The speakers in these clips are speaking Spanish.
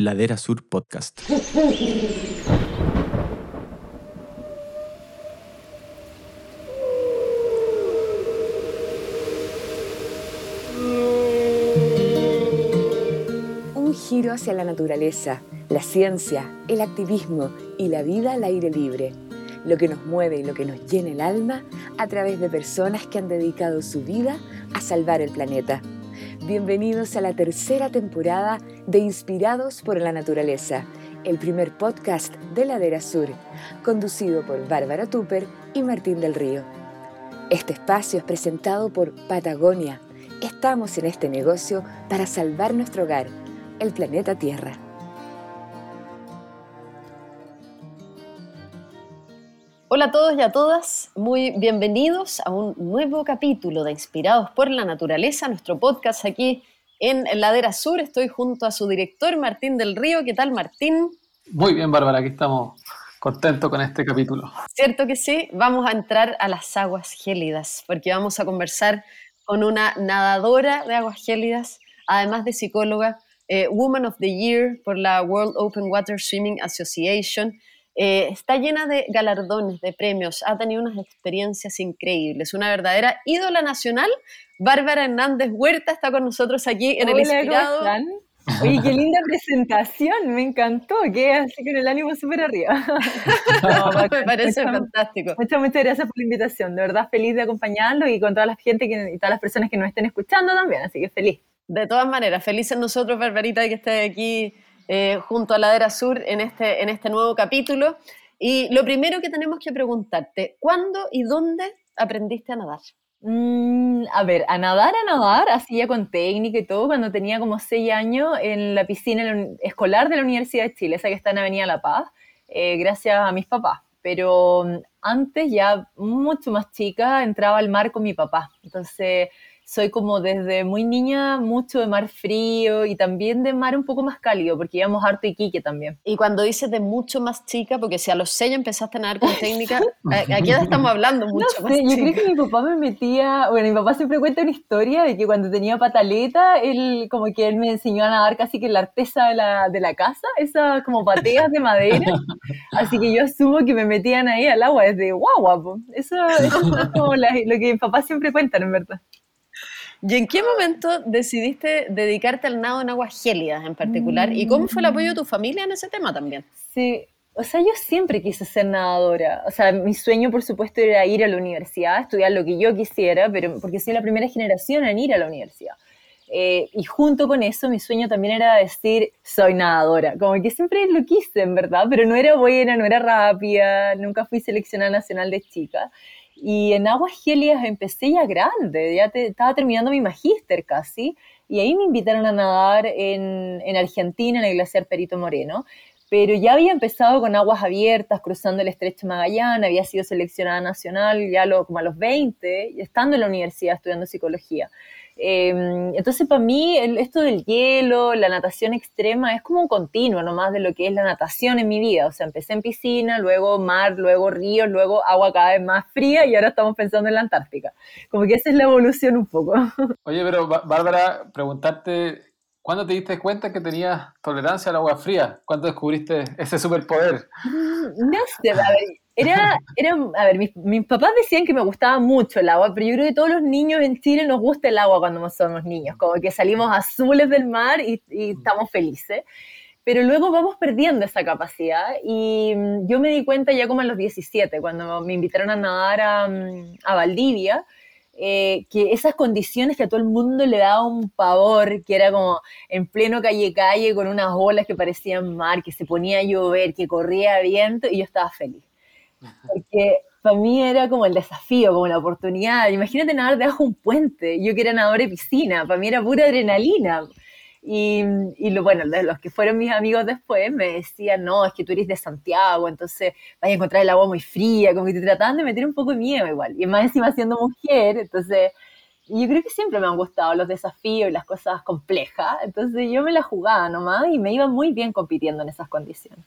Ladera Sur Podcast. Un giro hacia la naturaleza, la ciencia, el activismo y la vida al aire libre. Lo que nos mueve y lo que nos llena el alma a través de personas que han dedicado su vida a salvar el planeta. Bienvenidos a la tercera temporada de Inspirados por la Naturaleza, el primer podcast de Ladera Sur, conducido por Bárbara Tupper y Martín del Río. Este espacio es presentado por Patagonia. Estamos en este negocio para salvar nuestro hogar, el planeta Tierra. Hola a todos y a todas, muy bienvenidos a un nuevo capítulo de Inspirados por la Naturaleza, nuestro podcast aquí en Ladera Sur. Estoy junto a su director Martín del Río. ¿Qué tal Martín? Muy bien, Bárbara, aquí estamos contentos con este capítulo. Cierto que sí, vamos a entrar a las aguas gélidas, porque vamos a conversar con una nadadora de aguas gélidas, además de psicóloga, eh, Woman of the Year por la World Open Water Swimming Association eh, está llena de galardones, de premios, ha tenido unas experiencias increíbles, una verdadera ídola nacional. Bárbara Hernández Huerta está con nosotros aquí en el Inspirado. Oye, qué linda presentación, me encantó, que así con el ánimo súper arriba. me parece fantástico. Muchas, muchas gracias por la invitación, de verdad feliz de acompañarlo y con toda la gente y todas las personas que nos estén escuchando también, así que feliz. De todas maneras, felices nosotros, Barbarita, que esté aquí eh, junto a Ladera Sur en este, en este nuevo capítulo. Y lo primero que tenemos que preguntarte, ¿cuándo y dónde aprendiste a nadar? Mm, a ver, a nadar, a nadar, así ya con técnica y todo, cuando tenía como seis años en la piscina escolar de la Universidad de Chile, esa que está en Avenida La Paz, eh, gracias a mis papás. Pero mm, antes, ya mucho más chica, entraba al mar con mi papá. Entonces, soy como desde muy niña mucho de mar frío y también de mar un poco más cálido, porque íbamos harto Iquique también. Y cuando dices de mucho más chica, porque si a los seis empezaste a nadar con técnica, aquí ya estamos hablando mucho más Yo creo que mi papá me metía, bueno, mi papá siempre cuenta una historia de que cuando tenía pataleta, él como que él me enseñó a nadar casi que la artesa de la, de la casa, esas como pateas de madera, así que yo asumo que me metían ahí al agua desde guagua, eso, eso es como lo que mi papá siempre cuentan, en verdad. ¿Y en qué momento decidiste dedicarte al nado en aguas gélidas en particular? ¿Y cómo fue el apoyo de tu familia en ese tema también? Sí, o sea, yo siempre quise ser nadadora. O sea, mi sueño, por supuesto, era ir a la universidad, estudiar lo que yo quisiera, pero porque soy la primera generación en ir a la universidad. Eh, y junto con eso, mi sueño también era decir, soy nadadora. Como que siempre lo quise, en verdad, pero no era buena, no era rápida, nunca fui seleccionada nacional de chica. Y en aguas gélidas empecé ya grande, ya estaba terminando mi magíster casi, y ahí me invitaron a nadar en, en Argentina, en el glaciar Perito Moreno. Pero ya había empezado con aguas abiertas, cruzando el estrecho Magallanes, había sido seleccionada nacional ya lo, como a los 20, estando en la universidad estudiando psicología. Em, entonces, para mí, esto del hielo, la natación extrema, es como un continuo nomás de lo que es la natación en mi vida. O sea, empecé en piscina, luego mar, luego río, luego agua cada vez más fría y ahora estamos pensando en la Antártica. Como que esa es la evolución un poco. Oye, pero Bárbara, preguntarte, ¿cuándo te diste cuenta que tenías tolerancia al agua fría? ¿Cuándo descubriste ese superpoder? No sé, a ver, era, era, a ver, mis, papás decían que me gustaba mucho el agua, pero yo creo que todos los niños en Chile nos gusta el agua cuando somos niños, como que salimos azules del mar y, estamos felices. Pero luego vamos perdiendo esa capacidad y mm, yo me di cuenta ya como a los 17, cuando me invitaron a nadar a, mm, a Valdivia, eh, que esas condiciones que a todo el mundo le daba un pavor, que era como en pleno calle-calle con unas olas que parecían mar, que se ponía a llover, que corría viento y yo estaba feliz. Porque para mí era como el desafío, como la oportunidad. Imagínate nadar debajo de un puente. Yo que era nadador de piscina, para mí era pura adrenalina. Y, y, lo, bueno, los que fueron mis amigos después me decían, no, es que tú eres de Santiago, entonces vas a encontrar el agua muy fría, como que te trataban de meter un poco de miedo igual. Y más encima siendo mujer, entonces yo creo que siempre me han gustado los desafíos y las cosas complejas, entonces yo me la jugaba nomás y me iba muy bien compitiendo en esas condiciones.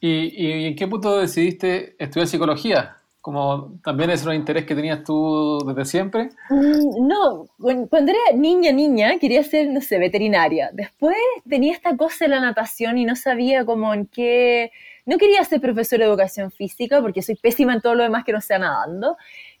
¿Y, en qué punto decidiste estudiar psicología? Como también es un interés que tenías tú desde siempre. Mm, no, cuando era niña, niña, quería ser, no sé, veterinaria. Después tenía esta cosa de la natación y no sabía cómo en qué... No quería ser profesora de educación física porque soy pésima en todo lo demás que no sea nadando.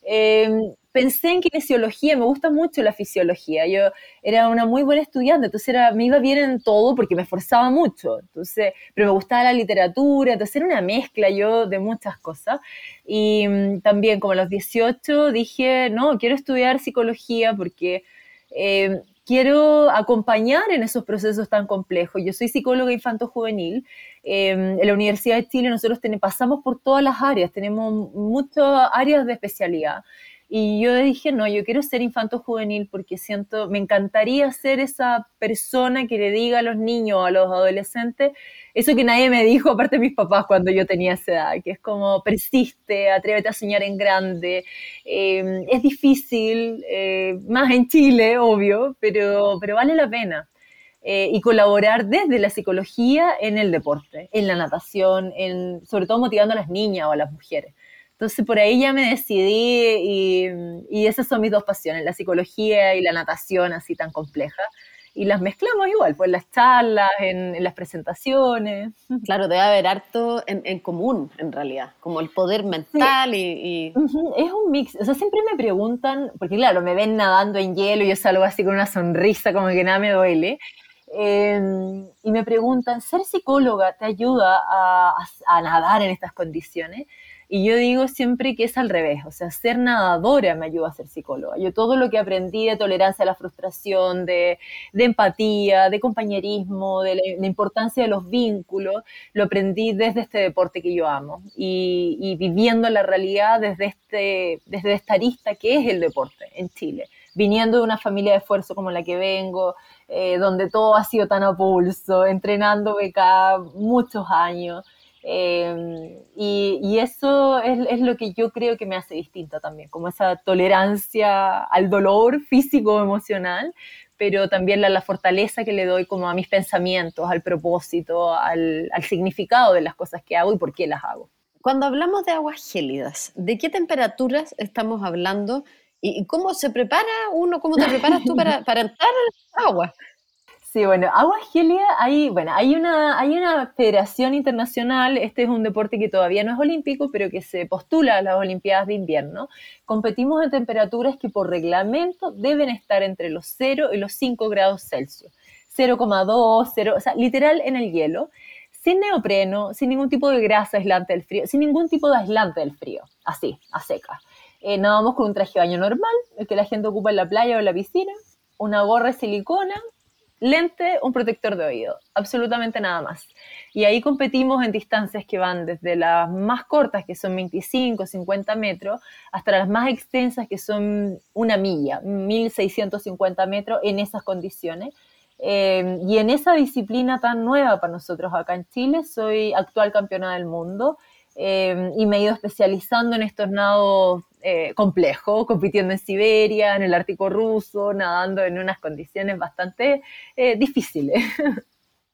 Em, pensé en kinesiología, me gusta mucho la fisiología. Yo era una muy buena estudiante, entonces era, me iba bien en todo porque me esforzaba mucho. Entonces, pero me gustaba la literatura, entonces era una mezcla yo de muchas cosas. Y mm, también como a los 18 dije, no, quiero estudiar psicología porque em, quiero acompañar en esos procesos tan complejos. Yo soy psicóloga infanto-juvenil. Em, en la Universidad de Chile nosotros pasamos por todas las áreas, tenemos muchas áreas de especialidad. Y yo dije, no, yo quiero ser infanto juvenil porque siento, me encantaría ser esa persona que le diga a los niños, a los adolescentes, eso que nadie me dijo, aparte de mis papás cuando yo tenía esa edad, que es como persiste, atrévete a soñar en grande. Em, es difícil, eh, más en Chile, obvio, pero, pero vale la pena. Eh, y colaborar desde la psicología en el deporte, en la natación, en, sobre todo motivando a las niñas o a las mujeres. Entonces por ahí ya me decidí y, y, esas son mis dos pasiones, la psicología y la natación así tan compleja. Y las mezclamos igual, pues en las charlas, en, las presentaciones. Claro, debe haber harto en, en común en realidad, como el poder mental y, Es un mix, o sea, siempre me preguntan, porque claro, me ven nadando en hielo y yo salgo así con una sonrisa como que nada me duele. Em, y me preguntan, ¿ser psicóloga te ayuda a, a, a nadar en estas condiciones? Y yo digo siempre que es al revés, o sea, ser nadadora me ayuda a ser psicóloga. Yo todo lo que aprendí de tolerancia a la frustración, de, empatía, de compañerismo, de la, importancia de los vínculos, lo aprendí desde este deporte que yo amo y, viviendo la realidad desde, este, desde esta arista que es el deporte en Chile. Viniendo de una familia de esfuerzo como la que vengo, eh, donde todo ha sido tan a pulso, entrenando acá muchos años. Em, y, eso es, lo que yo creo que me hace distinta también, como esa tolerancia al dolor físico, emocional, pero también la, fortaleza que le doy como a mis pensamientos, al propósito, al, significado de las cosas que hago y por qué las hago. Cuando hablamos de aguas gélidas, ¿de qué temperaturas estamos hablando? ¿Y cómo se prepara uno, cómo te preparas tú para, para entrar agua? Sí, bueno, agua gélida, hay, bueno, hay una, hay una federación internacional, este es un deporte que todavía no es olímpico, pero que se postula a las Olimpiadas de invierno. Competimos en temperaturas que por reglamento deben estar entre los 0 y los 5 grados Celsius. 0,2, 0, o sea, literal en el hielo, sin neopreno, sin ningún tipo de grasa aislante del frío, sin ningún tipo de aislante del frío, así, a seca. Eh, nadamos con un traje de baño normal, el que la gente ocupa en la playa o en la piscina, una gorra de silicona, lente, un protector de oído, absolutamente nada más. Y ahí competimos en distancias que van desde las más cortas, que son 25, 50 metros, hasta las más extensas, que son una milla, 1650 metros, en esas condiciones. Eh, y en esa disciplina tan nueva para nosotros acá en Chile, soy actual campeona del mundo eh, y me he ido especializando en estos nados eh, complejos, compitiendo en Siberia, en el Ártico ruso, nadando en unas condiciones bastante eh, difíciles.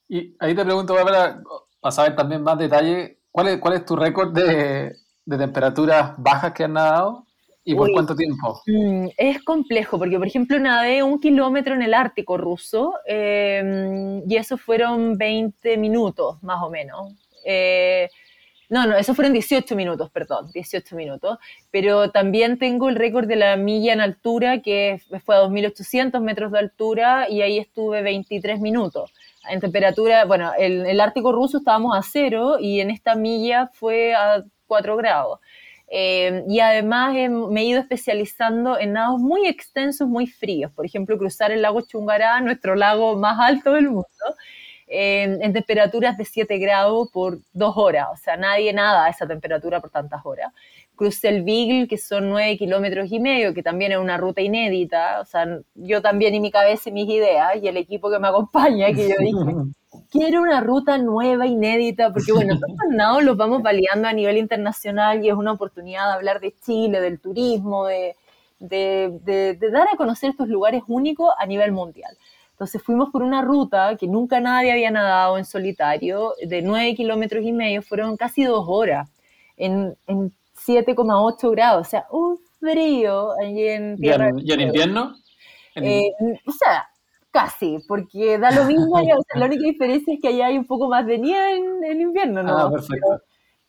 Y ahí te pregunto, Bárbara, para saber también más detalle, ¿cuál es, cuál es tu récord de, de temperaturas bajas que has nadado? ¿Y por cuánto tiempo? Mm, es complejo, porque por ejemplo nadé un kilómetro en el Ártico ruso eh, y eso fueron 20 minutos más o menos. Eh, no, no, eso fueron 18 minutos, perdón, 18 minutos. Pero también tengo el récord de la milla en altura, que fue a 2.800 metros de altura y ahí estuve 23 minutos. En temperatura, bueno, en el Ártico ruso estábamos a cero y en esta milla fue a 4 grados. Eh, y además me he ido especializando en nados muy extensos, muy fríos. Por ejemplo, cruzar el lago Chungará, nuestro lago más alto del mundo en, temperaturas de 7 grados por dos horas, o sea, nadie nada a esa temperatura por tantas horas. Crucé el Beagle, que son 9 kilómetros y medio, que también es una ruta inédita, o sea, yo también y mi cabeza y mis ideas, y el equipo que me acompaña, que yo dije, quiero una ruta nueva, inédita, porque bueno, estos nados los vamos validando a nivel internacional y es una oportunidad de hablar de Chile, del turismo, de, de, de dar a conocer estos lugares únicos a nivel mundial. Entonces fuimos por una ruta que nunca nadie había nadado en solitario, de nueve kilómetros y medio, fueron casi dos horas, en, 7,8 grados, o sea, un frío allí en Tierra ¿Y en, invierno? Eh, o sea, casi, porque da lo mismo, la única diferencia es que allá hay un poco más de nieve en, invierno, ¿no? Ah, perfecto pero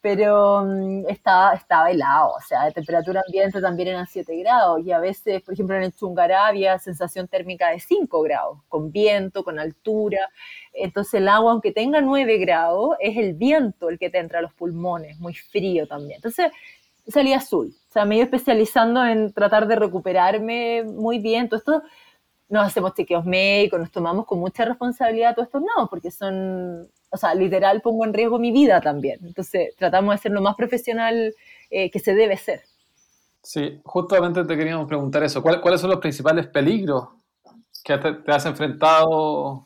mm, estaba, estaba helado, o sea, de temperatura ambiente también eran 7 grados y a veces, por ejemplo, en el Chungará había sensación térmica de 5 grados, con viento, con altura. Entonces el agua, aunque tenga 9 grados, es el viento el que te entra a los pulmones, muy frío también. Entonces salí azul, o sea, me iba especializando en tratar de recuperarme muy bien. Todo esto nos hacemos chequeos médicos, nos tomamos con mucha responsabilidad todos estos no, porque son o sea, literal pongo en riesgo mi vida también. Entonces, tratamos de ser lo más profesional eh, que se debe ser. Sí, justamente te queríamos preguntar eso. ¿Cuáles son los principales peligros que te, has enfrentado?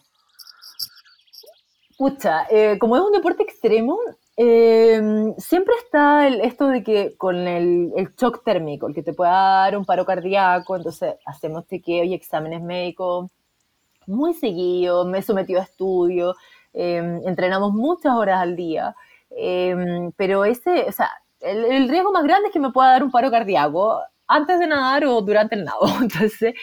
Pucha, eh, como es un deporte extremo, eh, siempre está esto de que con el, el, shock térmico, el que te pueda dar un paro cardíaco, entonces hacemos chequeos y exámenes médicos muy seguidos, me he sometido a estudios, Em, entrenamos muchas horas al día, em, pero ese, o sea, el, riesgo más grande es que me pueda dar un paro cardíaco antes de nadar o durante el nado. Entonces,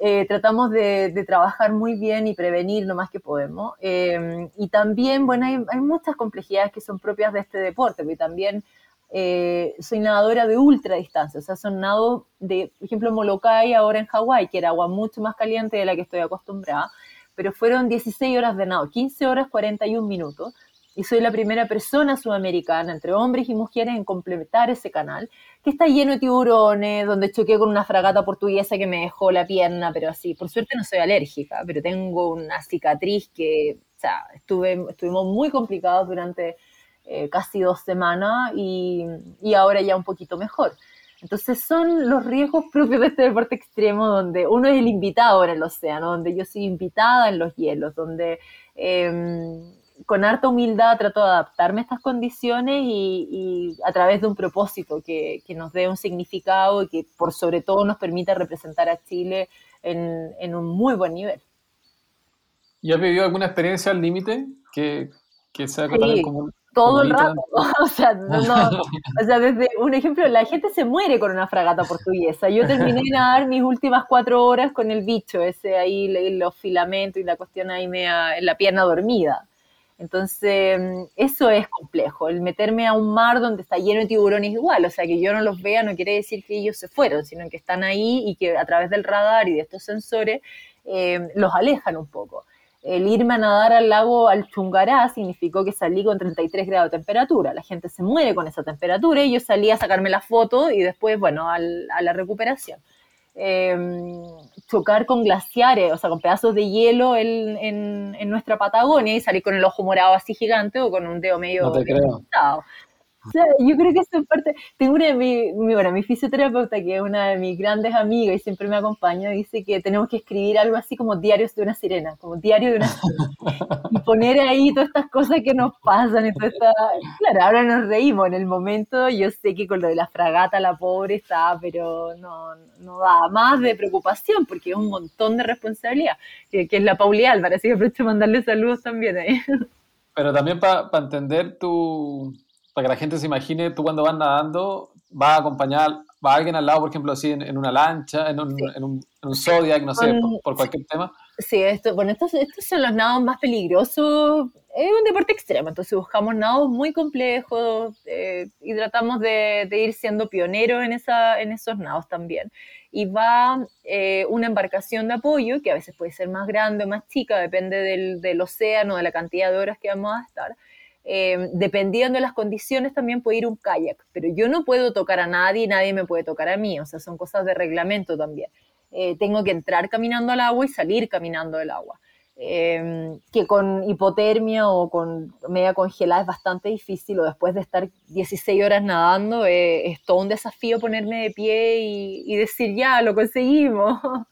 eh, tratamos de, trabajar muy bien y prevenir lo más que podemos. Em, y también, bueno, hay, hay, muchas complejidades que son propias de este deporte, porque también eh, soy nadadora de ultra distancia, o sea, son nados de, por ejemplo, Molokai ahora en Hawái, que era agua mucho más caliente de la que estoy acostumbrada pero fueron 16 horas de nado, 15 horas 41 minutos, y soy la primera persona sudamericana, entre hombres y mujeres, en complementar ese canal, que está lleno de tiburones, donde choqué con una fragata portuguesa que me dejó la pierna, pero así, por suerte no soy alérgica, pero tengo una cicatriz que, o sea, estuve, estuvimos muy complicados durante eh, casi dos semanas y, y ahora ya un poquito mejor. Entonces son los riesgos propios de este deporte extremo donde uno es el invitado en el océano, donde yo soy invitada en los hielos, donde em, con harta humildad trato de adaptarme a estas condiciones y, a través de un propósito que, nos dé un significado y que por sobre todo nos permita representar a Chile en, un muy buen nivel. ¿Y has vivido alguna experiencia al límite que, que sea sí. como todo el rato. O sea, no, o sea, desde un ejemplo, la gente se muere con una fragata portuguesa. Yo terminé de nadar mis últimas cuatro horas con el bicho, ese ahí, los filamentos y la cuestión ahí me en la pierna dormida. Entonces, eso es complejo. El meterme a un mar donde está lleno de tiburones igual, o sea, que yo no los vea no quiere decir que ellos se fueron, sino que están ahí y que a través del radar y de estos sensores eh, los alejan un poco el irme a nadar al lago al Chungará significó que salí con 33 grados de temperatura. La gente se muere con esa temperatura y yo salí a sacarme la foto y después, bueno, a la recuperación. Em, chocar con glaciares, o sea, con pedazos de hielo en, nuestra Patagonia y salir con el ojo morado así gigante o con un dedo medio... No te creo. O sea, yo creo que eso es parte. Tengo una de mi, bueno, mi fisioterapeuta, que es una de mis grandes amigas y siempre me acompaña, dice que tenemos que escribir algo así como diarios de una sirena, como diario de una sirena. y poner ahí todas estas cosas que nos pasan. Y Claro, ahora nos reímos. En el momento, yo sé que con lo de la fragata, la pobre está, pero no, no da más de preocupación porque es un montón de responsabilidad, que, es la Pauli Álvarez. Así que aprovecho mandarle saludos también ahí. Pero también para entender tu para que la gente se imagine, tú cuando vas nadando, vas a acompañar, va alguien al lado, por ejemplo, así en, una lancha, en un, en, un, Zodiac, no sé, por, cualquier tema. Sí, esto, bueno, estos, estos son los nados más peligrosos. Es un deporte extremo, entonces buscamos nados muy complejos eh, y tratamos de, ir siendo pioneros en, esa, en esos nados también. Y va eh, una embarcación de apoyo, que a veces puede ser más grande o más chica, depende del, del océano, de la cantidad de horas que vamos a estar eh, dependiendo de las condiciones también puede ir un kayak, pero yo no puedo tocar a nadie y nadie me puede tocar a mí, o sea, son cosas de reglamento también. Eh, tengo que entrar caminando al agua y salir caminando del agua. Eh, que con hipotermia o con media congelada es bastante difícil, o después de estar 16 horas nadando, es todo un desafío ponerme de pie y decir, ya, lo conseguimos.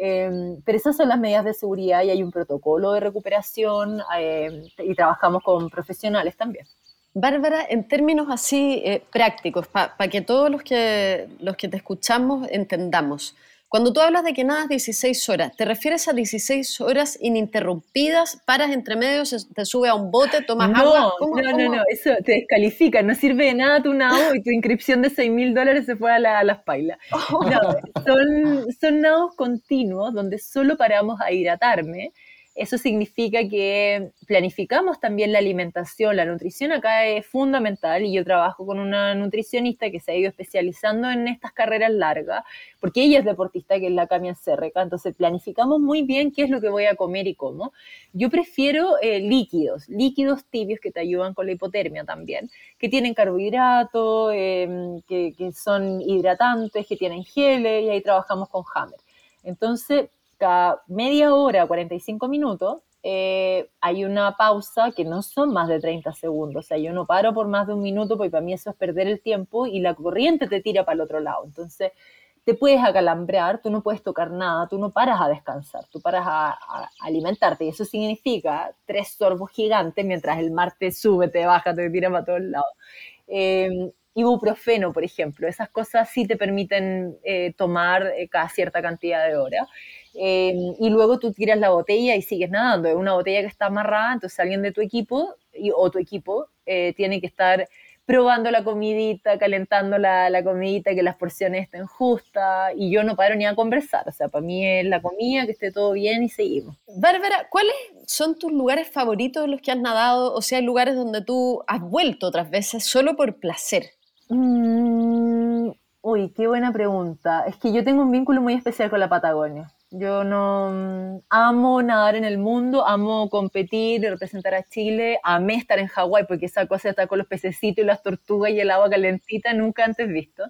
Em, pero esas son las medidas de seguridad y hay un protocolo de recuperación em, y trabajamos con profesionales también. Bárbara, en términos así eh, prácticos, para que todos los que, los que te escuchamos entendamos, Cuando tú hablas de que nadas 16 horas, ¿te refieres a 16 horas ininterrumpidas, paras entre medios, te sube a un bote, tomas agua? no, no, no, eso te descalifica, no sirve de nada tu nado y tu inscripción de 6 mil dólares se fue a, las pailas. son, son nados continuos donde solo paramos a hidratarme eso significa que planificamos también la alimentación. La nutrición acá es fundamental y yo trabajo con una nutricionista que se ha ido especializando en estas carreras largas, porque ella es deportista, que es la Camia Cerreca, entonces planificamos muy bien qué es lo que voy a comer y cómo. Yo prefiero eh, líquidos, líquidos tibios que te ayudan con la hipotermia también, que tienen carbohidratos, em, que, que son hidratantes, que tienen geles y ahí trabajamos con Hammer. Entonces, cada media hora, 45 minutos, eh, hay una pausa que no son más de 30 segundos. O sea, yo no paro por más de un minuto porque para mí eso es perder el tiempo y la corriente te tira para el otro lado. Entonces, te puedes acalambrar, tú no puedes tocar nada, tú no paras a descansar, tú paras a, alimentarte. Y eso significa tres sorbos gigantes mientras el mar te sube, te baja, te tira para todos lados. Eh, ibuprofeno, por ejemplo, esas cosas sí te permiten eh, tomar cada cierta cantidad de horas. Em, y luego tú tiras la botella y sigues nadando. Es una botella que está amarrada, entonces alguien de tu equipo o tu equipo eh, tiene que estar probando la comidita, calentando la, la, comidita, que las porciones estén justas, y yo no paro ni a conversar, o sea, para mí es la comida, que esté todo bien y seguimos. Bárbara, ¿cuáles son tus lugares favoritos los que has nadado? O sea, lugares donde tú has vuelto otras veces solo por placer. Mm, uy, qué buena pregunta. Es que yo tengo un vínculo muy especial con la Patagonia. Yo no mm, amo nadar en el mundo, amo competir, representar a Chile, amé estar en Hawái porque esa cosa está con los pececitos y las tortugas y el agua calentita nunca antes visto.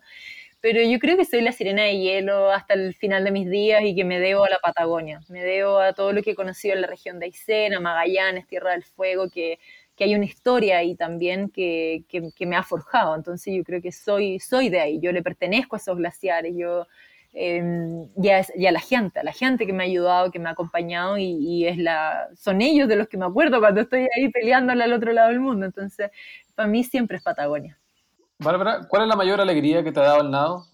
Pero yo creo que soy la sirena de hielo hasta el final de mis días y que me debo a la Patagonia, me debo a todo lo que he conocido en la región de Aysén, Magallanes, Tierra del Fuego, que, que hay una historia ahí también que, que, que, me ha forjado. Entonces yo creo que soy, soy de ahí, yo le pertenezco a esos glaciares, yo eh, y, a, la gente, a la gente que me ha ayudado, que me ha acompañado y, es la, son ellos de los que me acuerdo cuando estoy ahí peleándola al otro lado del mundo. Entonces, para mí siempre es Patagonia. Bárbara, ¿cuál es la mayor alegría que te ha dado el nado?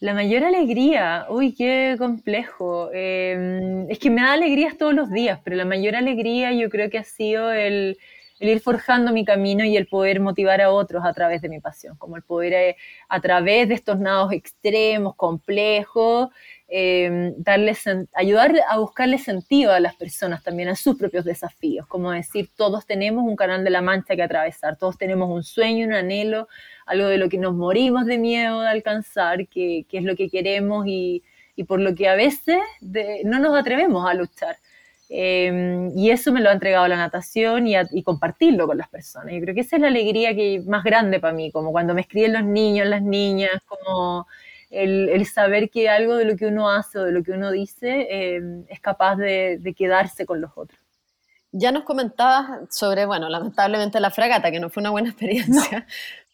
La mayor alegría, uy, qué complejo. Em, es que me da alegrías todos los días, pero la mayor alegría yo creo que ha sido el, el ir forjando mi camino y el poder motivar a otros a través de mi pasión, como el poder eh, a través de estos nados extremos, complejos, eh, darles, ayudar a buscarle sentido a las personas también, a sus propios desafíos, como decir, todos tenemos un canal de la mancha que atravesar, todos tenemos un sueño, un anhelo, algo de lo que nos morimos de miedo de alcanzar, que, es lo que queremos y, por lo que a veces no nos atrevemos a luchar. Em, y eso me lo ha entregado la natación y, compartirlo con las personas. Yo creo que esa es la alegría que más grande para mí, como cuando me escriben los niños, las niñas, como el, saber que algo de lo que uno hace o de lo que uno dice em, es capaz de, de quedarse con los otros. Ya nos comentabas sobre, bueno, lamentablemente la fragata, que no fue una buena experiencia,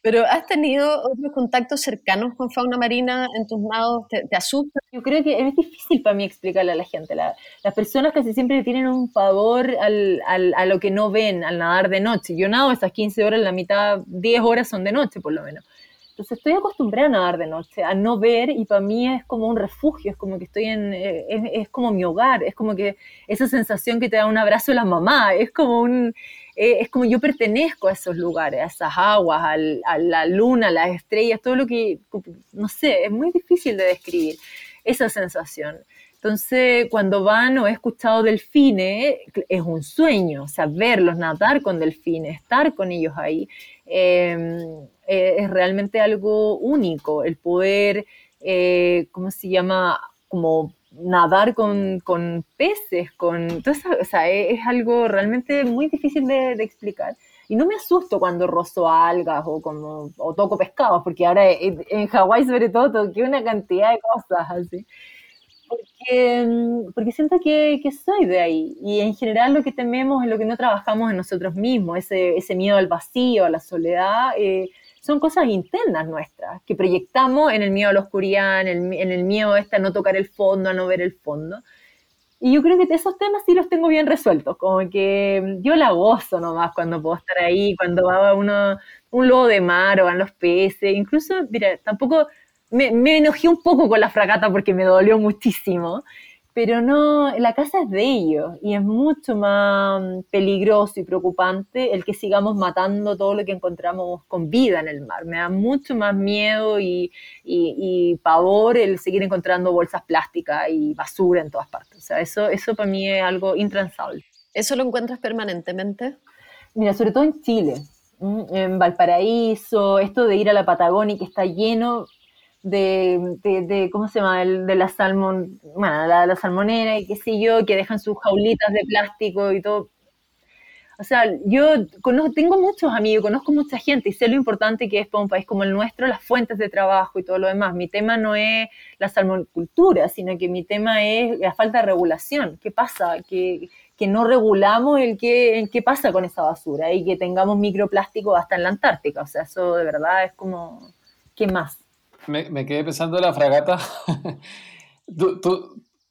pero ¿has tenido otros contactos cercanos con fauna marina en tus nados? ¿Te, asusta? Yo creo que es difícil para mí explicarle a la gente. las personas casi siempre tienen un pavor al, al, a lo que no ven al nadar de noche. Yo nado esas 15 horas, la mitad, 10 horas son de noche por lo menos. Entonces estoy acostumbrada a nadar de noche, a no ver, y para mí es como un refugio, es como que estoy en, eh, es, es como mi hogar, es como que esa sensación que te da un abrazo de la mamá, es como un, eh, es como yo pertenezco a esos lugares, a esas aguas, a la luna, a las estrellas, todo lo que, no sé, es muy difícil de describir esa sensación. Entonces, cuando van o he escuchado delfines, es un sueño, o sea, verlos nadar con delfines, estar con ellos ahí, em, eh, es realmente algo único, el poder, eh, ¿cómo se llama? Como nadar con, con peces, con... Entonces, o sea, es, algo realmente muy difícil de, explicar. Y no me asusto cuando rozo algas o, como, o toco pescados, porque ahora en, en Hawái sobre todo toqué una cantidad de cosas así. Porque, porque siento que, que, soy de ahí. Y en general lo que tememos es lo que no trabajamos en nosotros mismos, ese, ese miedo al vacío, a la soledad. Eh, son cosas internas nuestras, que proyectamos en el miedo a la oscuridad, en el, en el miedo este a no tocar el fondo, a no ver el fondo. Y yo creo que esos temas sí los tengo bien resueltos, como que yo la gozo nomás cuando puedo estar ahí, cuando va uno, un lobo de mar o van los peces, incluso, mira, tampoco me, me enojé un poco con la fragata porque me dolió muchísimo, pero no, la casa es de ellos y es mucho más peligroso y preocupante el que sigamos matando todo lo que encontramos con vida en el mar. Me da mucho más miedo y, y, pavor el seguir encontrando bolsas plásticas y basura en todas partes. O sea, eso, eso para mí es algo intransable. ¿Eso lo encuentras permanentemente? Mira, sobre todo en Chile, en Valparaíso, esto de ir a la Patagonia y que está lleno, de, de, ¿cómo se llama? de la salmon, bueno, la, la salmonera y qué sé yo, que dejan sus jaulitas de plástico y todo. O sea, yo conozco, tengo muchos amigos, conozco mucha gente y sé lo importante que es para un país como el nuestro las fuentes de trabajo y todo lo demás. Mi tema no es la salmonicultura, sino que mi tema es la falta de regulación. ¿Qué pasa? Que, que no regulamos el qué, el qué pasa con esa basura y que tengamos microplástico hasta en la Antártica. O sea, eso de verdad es como, ¿qué más? Me, quedé pensando en la fragata.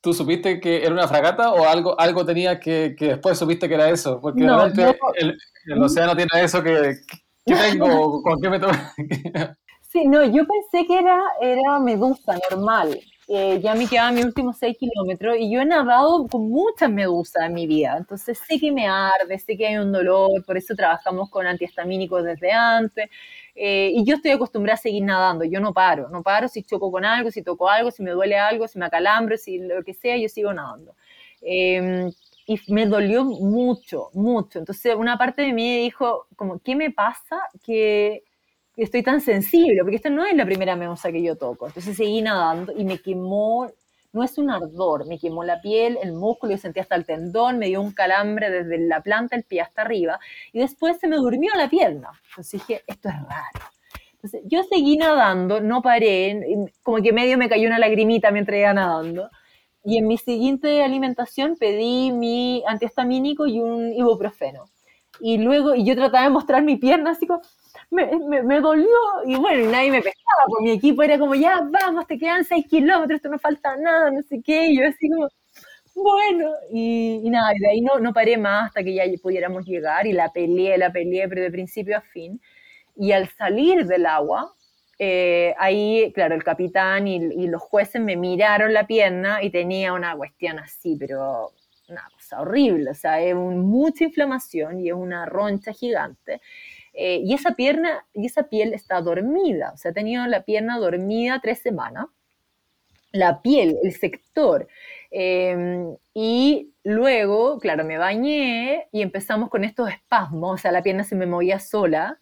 ¿Tú, supiste que era una fragata o algo, algo tenía que, que después supiste que era eso? Porque realmente el, el, océano tiene eso que, ¿qué tengo? ¿Con qué me Sí, no, yo pensé que era, era medusa normal. Eh, ya me quedaban mis últimos seis kilómetros y yo he nadado con muchas medusas en mi vida. Entonces sé que me arde, sé que hay un dolor, por eso trabajamos con antihistamínicos desde antes. Eh, y yo estoy acostumbrada a seguir nadando, yo no paro, no paro si choco con algo, si toco algo, si me duele algo, si me acalambro, si lo que sea, yo sigo nadando. Em, y me dolió mucho, mucho. Entonces una parte de mí dijo, como, ¿qué me pasa que estoy tan sensible? Porque esta no es la primera medusa que yo toco. Entonces seguí nadando y me quemó no es un ardor, me quemó la piel, el músculo, yo sentí hasta el tendón, me dio un calambre desde la planta del pie hasta arriba, y después se me durmió la pierna. Entonces dije, esto es raro. Entonces yo seguí nadando, no paré, como que medio me cayó una lagrimita mientras iba nadando. Y en mi siguiente alimentación pedí mi antihistamínico y un ibuprofeno. Y luego, y yo trataba de mostrar mi pierna así como, me, me, dolió y bueno, y nadie me pescaba, porque mi equipo era como, ya vamos, te quedan seis kilómetros, esto no falta nada, no sé qué, y yo así como, bueno, y, nada, y de ahí no, no paré más hasta que ya pudiéramos llegar y la peleé, la peleé, pero de principio a fin. Y al salir del agua, eh, ahí, claro, el capitán y, y, los jueces me miraron la pierna y tenía una cuestión así, pero una cosa horrible, o sea, es mucha inflamación y es una roncha gigante. Eh, y esa pierna y esa piel está dormida, o sea, ha tenido la pierna dormida tres semanas. La piel, el sector. Em, y luego, claro, me bañé y empezamos con estos espasmos, o sea, la pierna se me movía sola.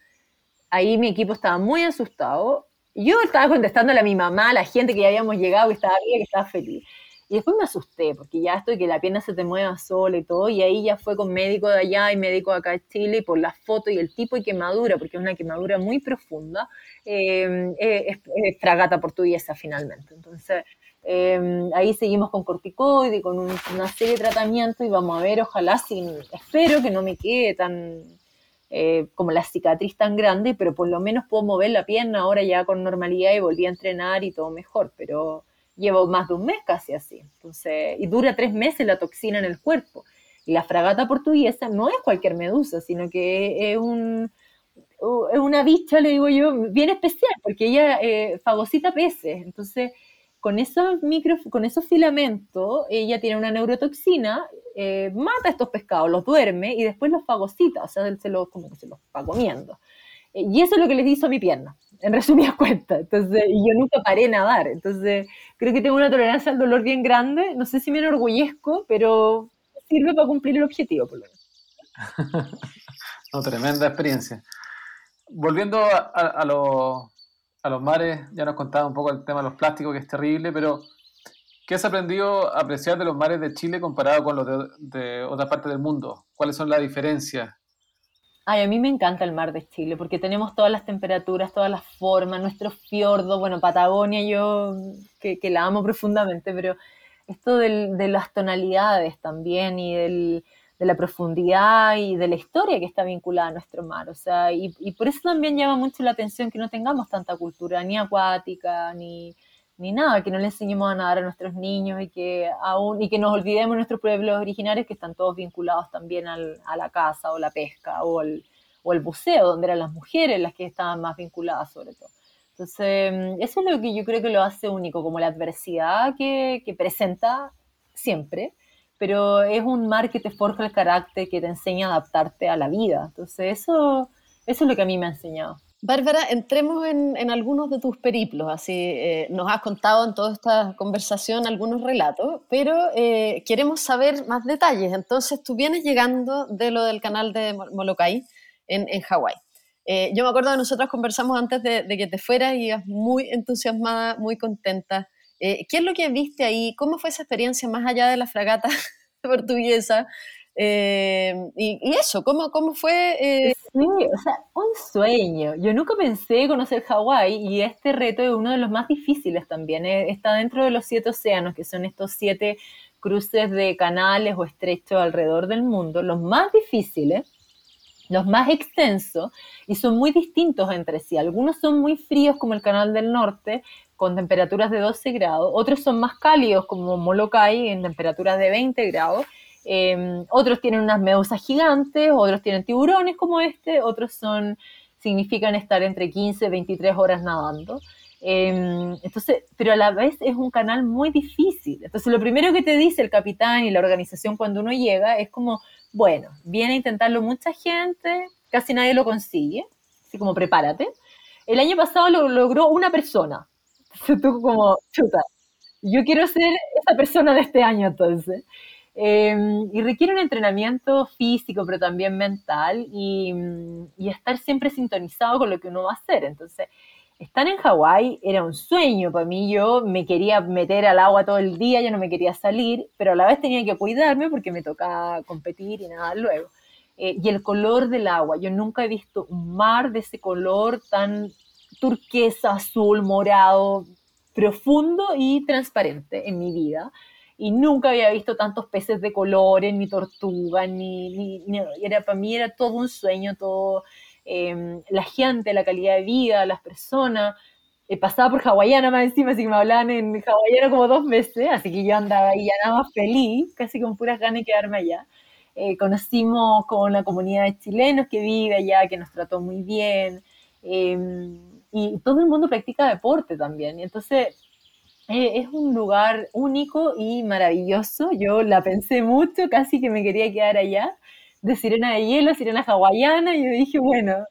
Ahí mi equipo estaba muy asustado. Yo estaba contestándole a mi mamá, a la gente que ya habíamos llegado, que estaba bien, estaba feliz. Y después me asusté, porque ya esto de que la pierna se te mueva sola y todo, y ahí ya fue con médico de allá y médico de acá de Chile, y por la foto y el tipo de quemadura, porque es una quemadura muy profunda, em, eh, es, fragata portuguesa finalmente. Entonces, em, ahí seguimos con corticoide con una serie de tratamientos, y vamos a ver, ojalá, sin, espero que no me quede tan, eh, como la cicatriz tan grande, pero por lo menos puedo mover la pierna ahora ya con normalidad y volví a entrenar y todo mejor, pero llevo más de un mes casi así. Entonces, y dura tres meses la toxina en el cuerpo. Y la fragata portuguesa no es cualquier medusa, sino que es, un, es una bicha, le digo yo, bien especial, porque ella eh, fagocita peces. Entonces, con esos, micro, con esos filamentos, ella tiene una neurotoxina, eh, mata a estos pescados, los duerme y después los fagocita, o sea, se los, como que se los va comiendo. Eh, y eso es lo que les hizo a mi pierna en resumidas cuentas. Entonces, y yo nunca paré de nadar. Entonces, creo que tengo una tolerancia al dolor bien grande. No sé si me enorgullezco, pero sirve para cumplir el objetivo, por lo menos. no, tremenda experiencia. Volviendo a, a, los mares, ya nos contaba un poco el tema de los plásticos, que es terrible, pero ¿qué has aprendido a apreciar de los mares de Chile comparado con los de, de otras partes del mundo? ¿Cuáles son las diferencias? Ay, a mí me encanta el mar de Chile porque tenemos todas las temperaturas, todas las formas, nuestro fiordo, bueno, Patagonia yo que, la amo profundamente, pero esto de las tonalidades también y de la profundidad y de la historia que está vinculada a nuestro mar, o sea, y por eso también llama mucho la atención que no tengamos tanta cultura ni acuática, ni, ni nada, que no le enseñemos a nadar a nuestros niños y que aún y que nos olvidemos de nuestros pueblos originarios que están todos vinculados también al, a la caza o la pesca o el, o el buceo, donde eran las mujeres las que estaban más vinculadas sobre todo. Entonces, mm, eso es lo que yo creo que lo hace único, como la adversidad que, que presenta siempre, pero es un mar que te forja el carácter, que te enseña a adaptarte a la vida. Entonces, eso, eso es lo que a mí me ha enseñado. Bárbara, entremos en, en algunos de tus periplos. Así eh, nos has contado en toda esta conversación algunos relatos, pero eh, queremos saber más detalles. Entonces, tú vienes llegando de lo del canal de Molokai en, en Hawái. Eh, yo me acuerdo que nosotros conversamos antes de, de, que te fueras y ibas muy entusiasmada, muy contenta. ¿Qué es lo que viste ahí? ¿Cómo fue esa experiencia más allá de la fragata portuguesa? Eh, y, eso, ¿cómo, cómo fue? Eh? Sí, o sea, un sueño. Yo nunca pensé conocer Hawái y este reto es uno de los más difíciles también. Eh, está dentro de los siete océanos, que son estos siete cruces de canales o estrechos alrededor del mundo, los más difíciles, los más extensos y son muy distintos entre sí. Algunos son muy fríos como el Canal del Norte, con temperaturas de 12 grados, otros son más cálidos como Molokai en temperaturas de 20 grados Em, otros tienen unas medusas gigantes, otros tienen tiburones como este, otros son, significan estar entre 15 y 23 horas nadando. Em, entonces, pero a la vez es un canal muy difícil. Entonces, lo primero que te dice el capitán y la organización cuando uno llega es como, bueno, viene a intentarlo mucha gente, casi nadie lo consigue, así como prepárate. El año pasado lo logró una persona. Entonces, tú como, chuta, yo quiero ser esa persona de este año entonces. Em, y requiere un entrenamiento físico, pero también mental, y, y, estar siempre sintonizado con lo que uno va a hacer. Entonces, estar en Hawái era un sueño para mí. Yo me quería meter al agua todo el día, yo no me quería salir, pero a la vez tenía que cuidarme porque me tocaba competir y nada luego. Eh, y el color del agua, yo nunca he visto un mar de ese color tan turquesa, azul, morado, profundo y transparente en mi vida y nunca había visto tantos peces de colores, ni tortugas, ni, era, para mí era todo un sueño, todo, em, la gente, la calidad de vida, las personas. Eh, pasaba por hawaiana más encima, así que me hablaban en hawaiano como dos veces, así que yo andaba ahí ya nada más feliz, casi con puras ganas de quedarme allá. Eh, conocimos con la comunidad de chilenos que vive allá, que nos trató muy bien, em, y todo el mundo practica deporte también, entonces es un lugar único y maravilloso. Yo la pensé mucho, casi que me quería quedar allá, de sirena de hielo, sirena hawaiana, y yo dije, bueno,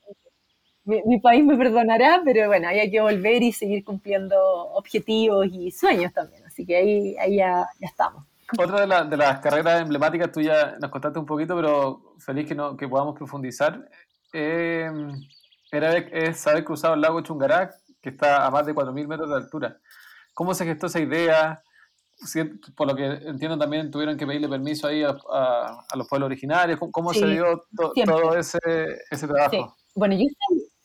mi, país me perdonará, pero bueno, hay que volver y seguir cumpliendo objetivos y sueños también. Así que ahí, ahí ya, estamos. Otra de, de, las carreras emblemáticas, tú ya nos contaste un poquito, pero feliz que, no, que podamos profundizar. Eh, era es haber cruzado el lago Chungará, que está a más de 4.000 metros de altura. ¿Cómo se gestó esa idea? Por lo que entiendo también tuvieron que pedirle permiso ahí a, los pueblos originarios. ¿Cómo, se dio todo ese, ese trabajo? Bueno, yo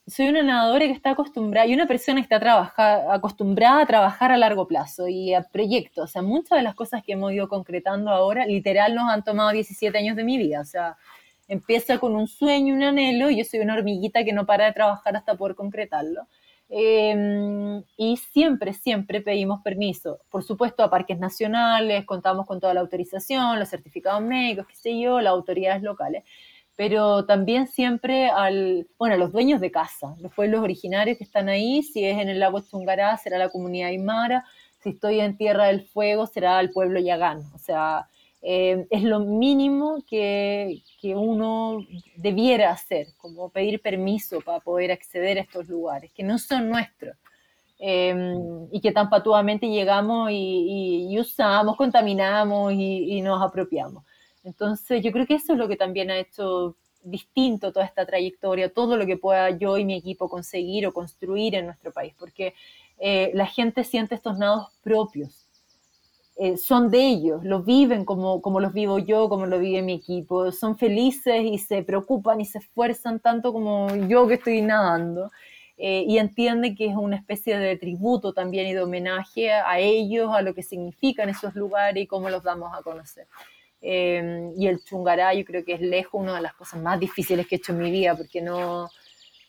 soy, una nadadora que está acostumbrada y una persona que está trabaja, acostumbrada a trabajar a largo plazo y a proyectos. O sea, muchas de las cosas que hemos ido concretando ahora, literal, nos han tomado 17 años de mi vida. O sea, empieza con un sueño, un anhelo, y yo soy una hormiguita que no para de trabajar hasta poder concretarlo. Em, y siempre, siempre pedimos permiso. Por supuesto, a parques nacionales, contamos con toda la autorización, los certificados médicos, qué sé yo, las autoridades locales. Pero también siempre al, bueno, a los dueños de casa, los pueblos originarios que están ahí, si es en el lago Chungará, será la comunidad Aymara, si estoy en Tierra del Fuego, será el pueblo Yagán. O sea, eh, es lo mínimo que, que, uno debiera hacer, como pedir permiso para poder acceder a estos lugares, que no son nuestros. Em, y que tan patuamente llegamos y, usamos, contaminamos y, nos apropiamos. Entonces yo creo que eso es lo que también ha hecho distinto toda esta trayectoria, todo lo que pueda yo y mi equipo conseguir o construir en nuestro país, porque eh, la gente siente estos nados propios, eh, son de ellos, los viven como, como los vivo yo, como lo vive mi equipo, son felices y se preocupan y se esfuerzan tanto como yo que estoy nadando. Eh, y entienden que es una especie de tributo también y de homenaje a ellos, a lo que significan esos lugares y cómo los damos a conocer. Eh, y el chungará yo creo que es lejos una de las cosas más difíciles que he hecho en mi vida, porque no,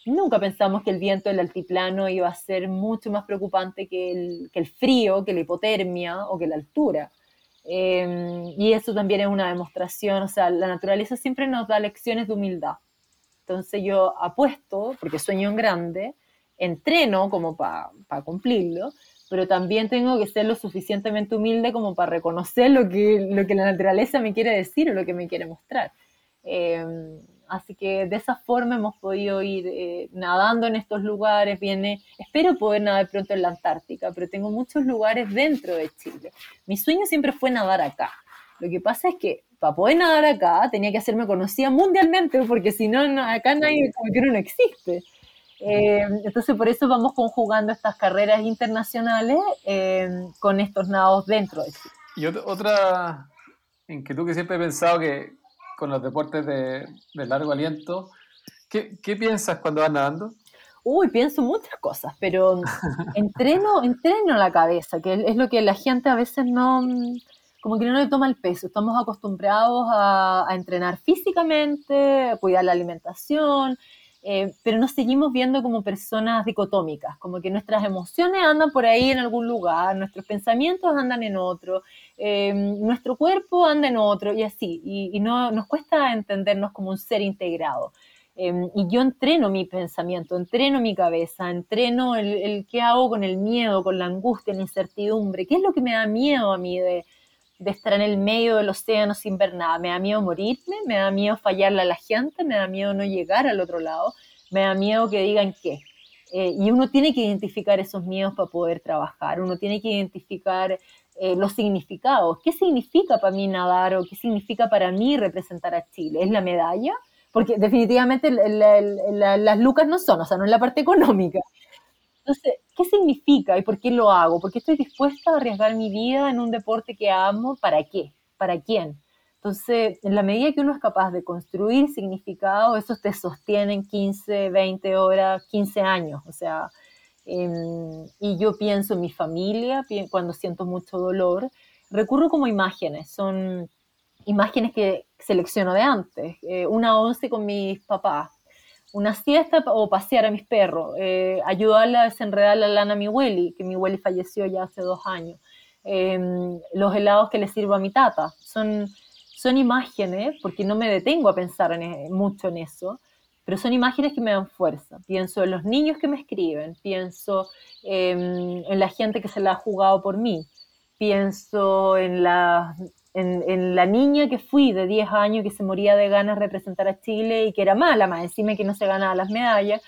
Nunca pensamos que el viento del altiplano iba a ser mucho más preocupante que el, frío, que la hipotermia o que la altura. Em, y eso también es una demostración, o sea, la naturaleza siempre nos da lecciones de humildad. Entonces yo apuesto, porque sueño en grande, entreno como para cumplirlo, pero también tengo que ser lo suficientemente humilde como para reconocer lo que, lo que la naturaleza me quiere decir o lo que me quiere mostrar. Em, así que de esa forma hemos podido ir eh, nadando en estos lugares. Viene, espero poder nadar pronto en la Antártica, pero tengo muchos lugares dentro de Chile. Mi sueño siempre fue nadar acá. Lo que pasa es que para poder nadar acá tenía que hacerme conocida mundialmente, porque si no, acá nadie, como que no existe. Eh, entonces, por eso vamos conjugando estas carreras internacionales eh, con estos nados dentro de sí. Y otra inquietud que siempre he pensado que con los deportes de, largo aliento, ¿qué, ¿qué, piensas cuando vas nadando? Uy, pienso muchas cosas, pero entreno, entreno la cabeza, que es lo que la gente a veces no, como que no le toma el peso. Estamos acostumbrados a, a entrenar físicamente, a cuidar la alimentación, eh, pero nos seguimos viendo como personas dicotómicas, como que nuestras emociones andan por ahí en algún lugar, nuestros pensamientos andan en otro, eh, nuestro cuerpo anda en otro y así, y, no, nos cuesta entendernos como un ser integrado. Eh, y yo entreno mi pensamiento, entreno mi cabeza, entreno el, el, qué hago con el miedo, con la angustia, la incertidumbre, qué es lo que me da miedo a mí de, de estar en el medio del océano sin ver nada. Me da miedo morirme, me da miedo fallarle a la gente, me da miedo no llegar al otro lado, me da miedo que digan qué. Eh, y uno tiene que identificar esos miedos para poder trabajar, uno tiene que identificar eh, los significados. ¿Qué significa para mí nadar o qué significa para mí representar a Chile? ¿Es la medalla? Porque definitivamente las lucas no son, o sea, no es la parte económica. Entonces, ¿qué significa y por qué lo hago? ¿Por qué estoy dispuesta a arriesgar mi vida en un deporte que amo? ¿Para qué? ¿Para quién? Entonces, en la medida que uno es capaz de construir significado, eso te sostiene en 15, 20 horas, 15 años. O sea, em, y yo pienso en mi familia, cuando siento mucho dolor, recurro como imágenes, son imágenes que selecciono de antes. Eh, una once con mis papás, una siesta o pasear a mis perros, eh, a desenredar la lana a mi Willy, que mi Willy falleció ya hace dos años, em, los helados que le sirvo a mi tata. Son, son imágenes, porque no me detengo a pensar en, e, mucho en eso, pero son imágenes que me dan fuerza. Pienso en los niños que me escriben, pienso em, en la gente que se la ha jugado por mí, pienso en las en, la niña que fui de 10 años que se moría de ganas de representar a Chile y que era mala, más encima que no se ganaba las medallas.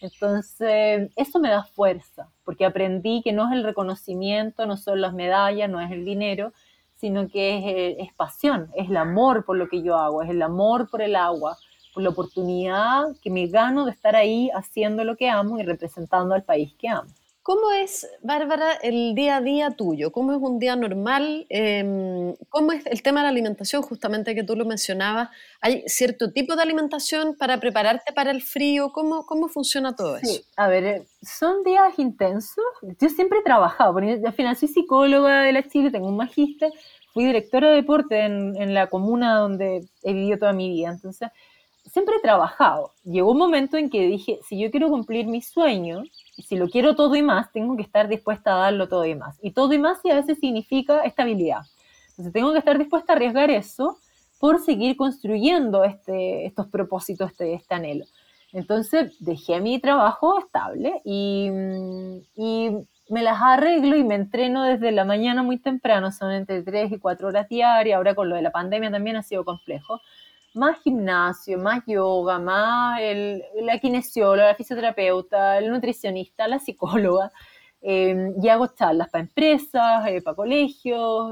Entonces, eso me da fuerza, porque aprendí que no es el reconocimiento, no son las medallas, no es el dinero, sino que es, eh, es pasión, es el amor por lo que yo hago, es el amor por el agua, por la oportunidad que me gano de estar ahí haciendo lo que amo y representando al país que amo. ¿Cómo es, Bárbara, el día a día tuyo? ¿Cómo es un día normal? Em, ¿Cómo es el tema de la alimentación, justamente que tú lo mencionabas? ¿Hay cierto tipo de alimentación para prepararte para el frío? ¿Cómo, cómo funciona todo eso? A ver, eh, son días intensos. Yo siempre he trabajado, porque al final soy psicóloga de la Chile, tengo un magíster, fui directora de deporte en, en la comuna donde he vivido toda mi vida. Entonces, siempre he trabajado. Llegó un momento en que dije, si yo quiero cumplir mis sueños, y si lo quiero todo y más, tengo que estar dispuesta a darlo todo y más. Y todo y más y a veces significa estabilidad. Entonces tengo que estar dispuesta a arriesgar eso por seguir construyendo este, estos propósitos, este, este anhelo. Entonces dejé mi trabajo estable y, y, me las arreglo y me entreno desde la mañana muy temprano, son entre 3 y 4 horas diarias, ahora con lo de la pandemia también ha sido complejo, más gimnasio, más yoga, más el, la kinesióloga, la fisioterapeuta, el nutricionista, la psicóloga. Em, y hago charlas para empresas, eh, para colegios.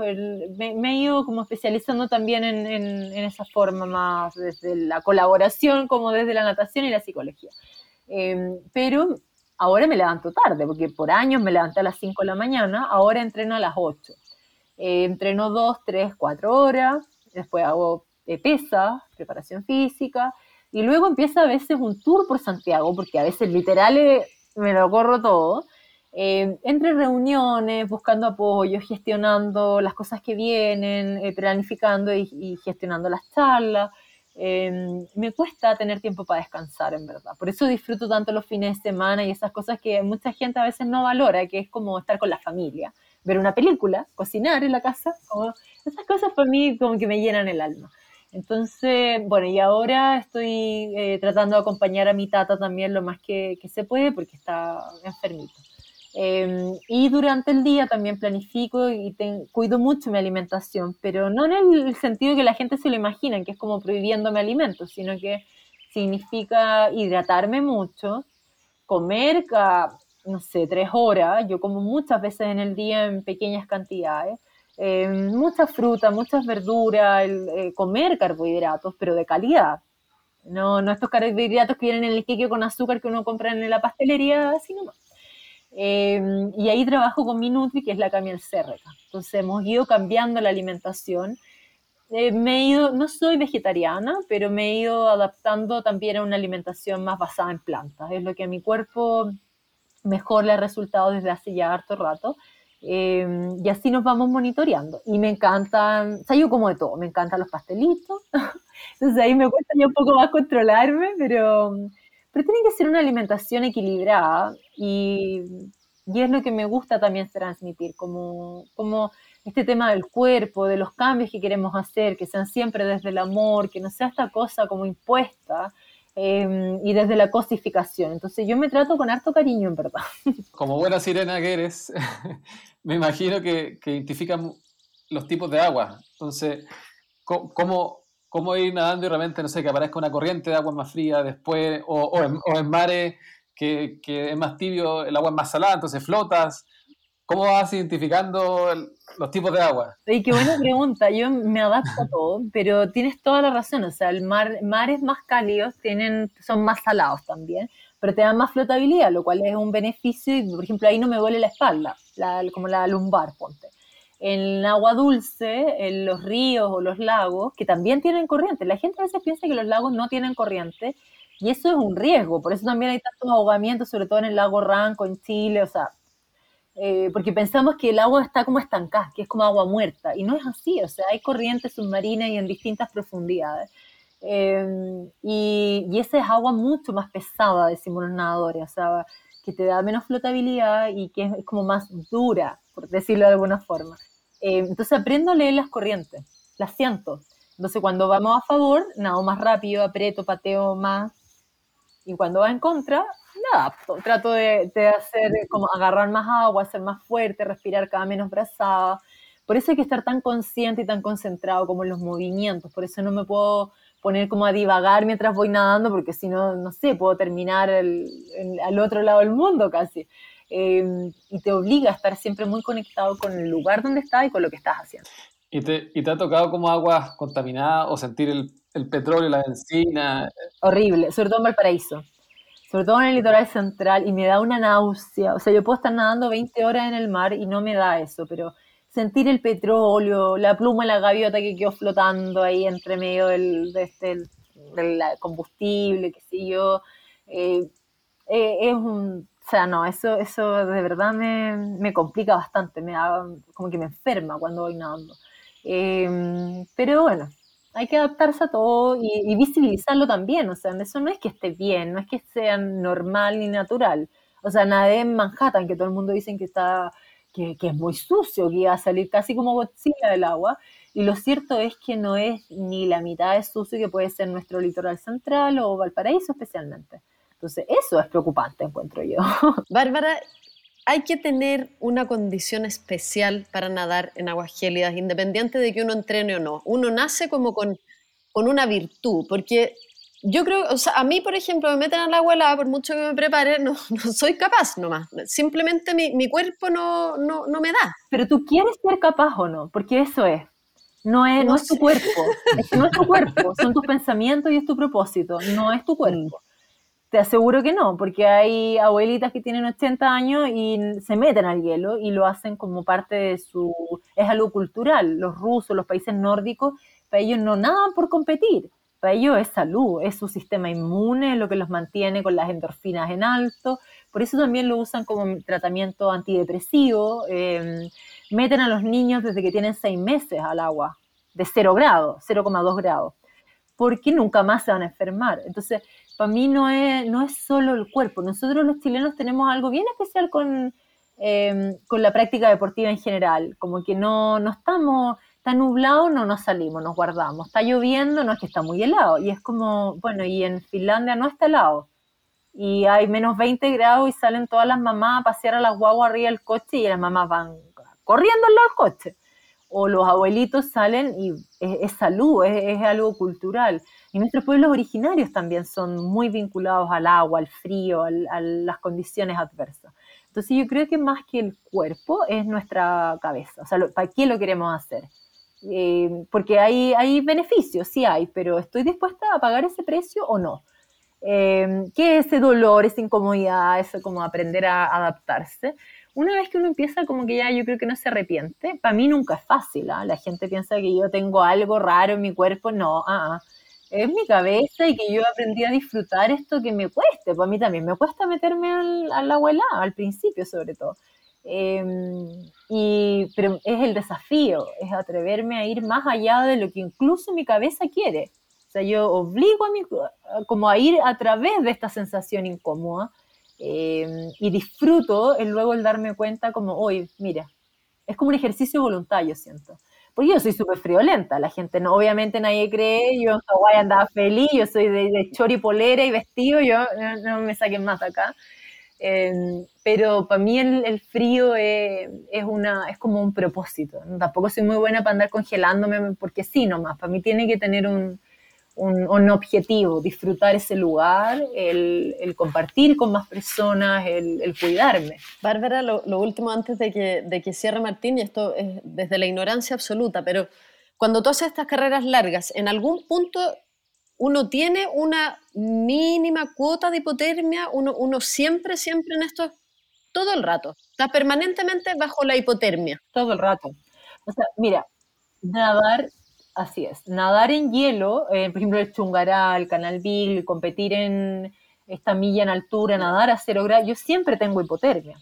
me, he ido como especializando también en, en, esa forma más desde la colaboración como desde la natación y la psicología. Em, pero ahora me levanto tarde, porque por años me levanté a las 5 de la mañana, ahora entreno a las 8. Eh, entreno 2, 3, 4 horas, después hago de pesa, preparación física, y luego empieza a veces un tour por Santiago, porque a veces literal eh, me lo corro todo, eh, entre reuniones, buscando apoyo, gestionando las cosas que vienen, eh, planificando y, gestionando las charlas. me cuesta tener tiempo para descansar, en verdad. Por eso disfruto tanto los fines de semana y esas cosas que mucha gente a veces no valora, que es como estar con la familia, ver una película, cocinar en la casa, esas cosas para mí como que me llenan el alma. Entonces, bueno, y ahora estoy eh, tratando de acompañar a mi tata también lo más que, que se puede porque está enfermito. Em, y durante el día también planifico y cuido mucho mi alimentación, pero no en el sentido que la gente se lo imagina, que es como prohibiéndome alimentos, sino que significa hidratarme mucho, comer cada, no sé, tres horas, yo como muchas veces en el día en pequeñas cantidades, em, mucha fruta, muchas verduras, eh, comer carbohidratos, pero de calidad. No, no estos carbohidratos que vienen en el queque con azúcar que uno compra en la pastelería, sino más. Em, y ahí trabajo con mi Nutri, que es la Camiel. Entonces hemos ido cambiando la alimentación. Eh, me he ido, no soy vegetariana, pero me he ido adaptando también a una alimentación más basada en plantas. Es lo que a mi cuerpo mejor le ha resultado desde hace ya harto rato. Em, y así nos vamos monitoreando. Y me encantan, o sea, yo como de todo, me encantan los pastelitos. Entonces ahí me cuesta ya un poco más controlarme, pero pero tiene que ser una alimentación equilibrada y, y es lo que me gusta también transmitir, como, como este tema del cuerpo, de los cambios que queremos hacer, que sean siempre desde el amor, que no sea esta cosa como impuesta, em, y desde la cosificación. Entonces yo me trato con harto cariño, en verdad. Como buena sirena que eres, me imagino que, que identifican los tipos de agua. Entonces, ¿cómo, cómo ir nadando y realmente, no sé, que aparezca una corriente de agua más fría después, o, o, en, o en, mares que, que, es más tibio, el agua es más salada, entonces flotas. ¿Cómo vas identificando el, los tipos de agua? Y qué buena pregunta. Yo me adapto a todo, pero tienes toda la razón. O sea, el mar, mares más cálidos tienen, son más salados también, pero te dan más flotabilidad, lo cual es un beneficio. Y, por ejemplo, ahí no me duele la espalda, la, como la lumbar, ponte en agua dulce, en los ríos o los lagos, que también tienen corriente. La gente a veces piensa que los lagos no tienen corriente y eso es un riesgo. Por eso también hay tantos ahogamientos, sobre todo en el lago Ranco, en Chile, o sea, eh, porque pensamos que el agua está como estancada, que es como agua muerta, y no es así, o sea, hay corrientes submarinas y en distintas profundidades. Eh, y, y, esa es agua mucho más pesada, decimos los nadadores, o sea, que te da menos flotabilidad y que es como más dura, por decirlo de alguna forma. Eh, entonces aprendo a leer las corrientes, las siento. Entonces cuando vamos a favor, nado más rápido, aprieto, pateo más. Y cuando va en contra, nada, trato de, de, hacer como agarrar más agua, ser más fuerte, respirar cada menos brazada. Por eso hay que estar tan consciente y tan concentrado como en los movimientos. Por eso no me puedo poner como a divagar mientras voy nadando, porque si no, no sé, puedo terminar el, el, al otro lado del mundo casi. Eh, y te obliga a estar siempre muy conectado con el lugar donde estás y con lo que estás haciendo. ¿Y te, y te ha tocado como aguas contaminadas o sentir el, el petróleo, la benzina? Horrible, sobre todo en Valparaíso sobre todo en el litoral central, y me da una náusea. O sea, yo puedo estar nadando 20 horas en el mar y no me da eso, pero sentir el petróleo, la pluma la gaviota que quedó flotando ahí entre medio del, de este, del combustible, qué sé yo, eh, eh, es un o sea, no, eso, eso de verdad me, me, complica bastante, me da como que me enferma cuando voy nadando. Eh, pero bueno, hay que adaptarse a todo y, visibilizarlo también, o sea, eso no es que esté bien, no es que sea normal ni natural. O sea, nadie en Manhattan, que todo el mundo dice que está, que, es muy sucio, que iba a salir casi como Godzilla del agua, y lo cierto es que no es ni la mitad de sucio que puede ser nuestro litoral central o Valparaíso especialmente. Entonces, eso es preocupante, encuentro yo. Bárbara, hay que tener una condición especial para nadar en aguas gélidas, independiente de que uno entrene o no. Uno nace como con, con una virtud, porque yo creo, o sea, a mí, por ejemplo, me meten al agua helada, por mucho que me prepare, no, no soy capaz nomás. Simplemente mi, mi cuerpo no, no, no, me da. Pero tú quieres ser capaz o no, porque eso es. No es, no, no es tu cuerpo, es no es tu cuerpo, son tus pensamientos y es tu propósito, no es tu cuerpo. Te aseguro que no, porque hay abuelitas que tienen 80 años y se meten al hielo y lo hacen como parte de su... es algo cultural. Los rusos, los países nórdicos, para ellos no nadan por competir, para ellos es salud, es su sistema inmune lo que los mantiene con las endorfinas en alto. Por eso también lo usan como tratamiento antidepresivo. Eh, meten a los niños desde que tienen seis meses al agua, de 0 grados, 0,2 grados, porque nunca más se van a enfermar. Entonces, para mí no es, no es solo el cuerpo. Nosotros los chilenos tenemos algo bien especial con, eh, con la práctica deportiva en general, como que no, no estamos está nublado, no nos salimos, nos guardamos. Está lloviendo, no es que está muy helado. Y es como, bueno, y en Finlandia no está helado. Y hay menos 20 grados y salen todas las mamás a pasear a las guaguas arriba del coche y las mamás van corriendo al lado del coche. O los abuelitos salen y es, salud, es, algo cultural. Y nuestros pueblos originarios también son muy vinculados al agua, al frío, a las condiciones adversas. Entonces yo creo que más que el cuerpo es nuestra cabeza. O sea, ¿para qué lo queremos hacer? Eh, porque hay, hay beneficios, sí hay, pero ¿estoy dispuesta a pagar ese precio o no? Eh, ¿Qué es ese dolor, esa incomodidad, eso como aprender a adaptarse? Una vez que uno empieza, como que ya yo creo que no se arrepiente. Para mí nunca es fácil. ¿ah? La gente piensa que yo tengo algo raro en mi cuerpo. No, ah, ah. es mi cabeza y que yo aprendí a disfrutar esto que me cueste. Para mí también me cuesta meterme al, al abuela, al principio sobre todo. Em, y, pero es el desafío, es atreverme a ir más allá de lo que incluso mi cabeza quiere. O sea, yo obligo a mi, como a ir a través de esta sensación incómoda em, y disfruto el luego el darme cuenta como, hoy, mira, es como un ejercicio voluntario, siento. Porque yo soy súper friolenta, la gente no, obviamente nadie cree, yo en Hawái andaba feliz, yo soy de, de chori polera y vestido, yo no, no me saquen más acá. Em, pero para mí el, frío es, una, es como un propósito. Tampoco soy muy buena para andar congelándome porque sí, nomás. Para mí tiene que tener un, un, objetivo, disfrutar ese lugar, el, el, compartir con más personas, el, el cuidarme. Bárbara, lo, lo, último antes de que, de que cierre Martín, y esto es desde la ignorancia absoluta, pero cuando tú haces estas carreras largas, ¿en algún punto uno tiene una mínima cuota de hipotermia, uno, uno siempre, siempre en esto, todo el rato, está permanentemente bajo la hipotermia. Todo el rato. O sea, mira, nadar, así es, nadar en hielo, eh, por ejemplo, el Chungaral, el Canal Big, competir en esta milla en altura, nadar a cero grados, yo siempre tengo hipotermia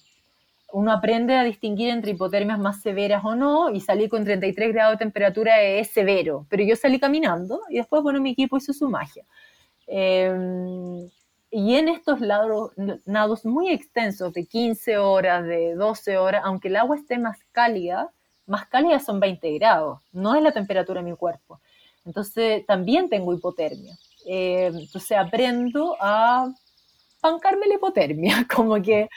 uno aprende a distinguir entre hipotermias más severas o no, y salir con 33 grados de temperatura es severo, pero yo salí caminando y después, bueno, mi equipo hizo su magia. Em, y en estos lados, nados muy extensos, de 15 horas, de 12 horas, aunque el agua esté más cálida, más cálida son 20 grados, no es la temperatura de mi cuerpo. Entonces también tengo hipotermia. Em, entonces aprendo a pancarme la hipotermia, como que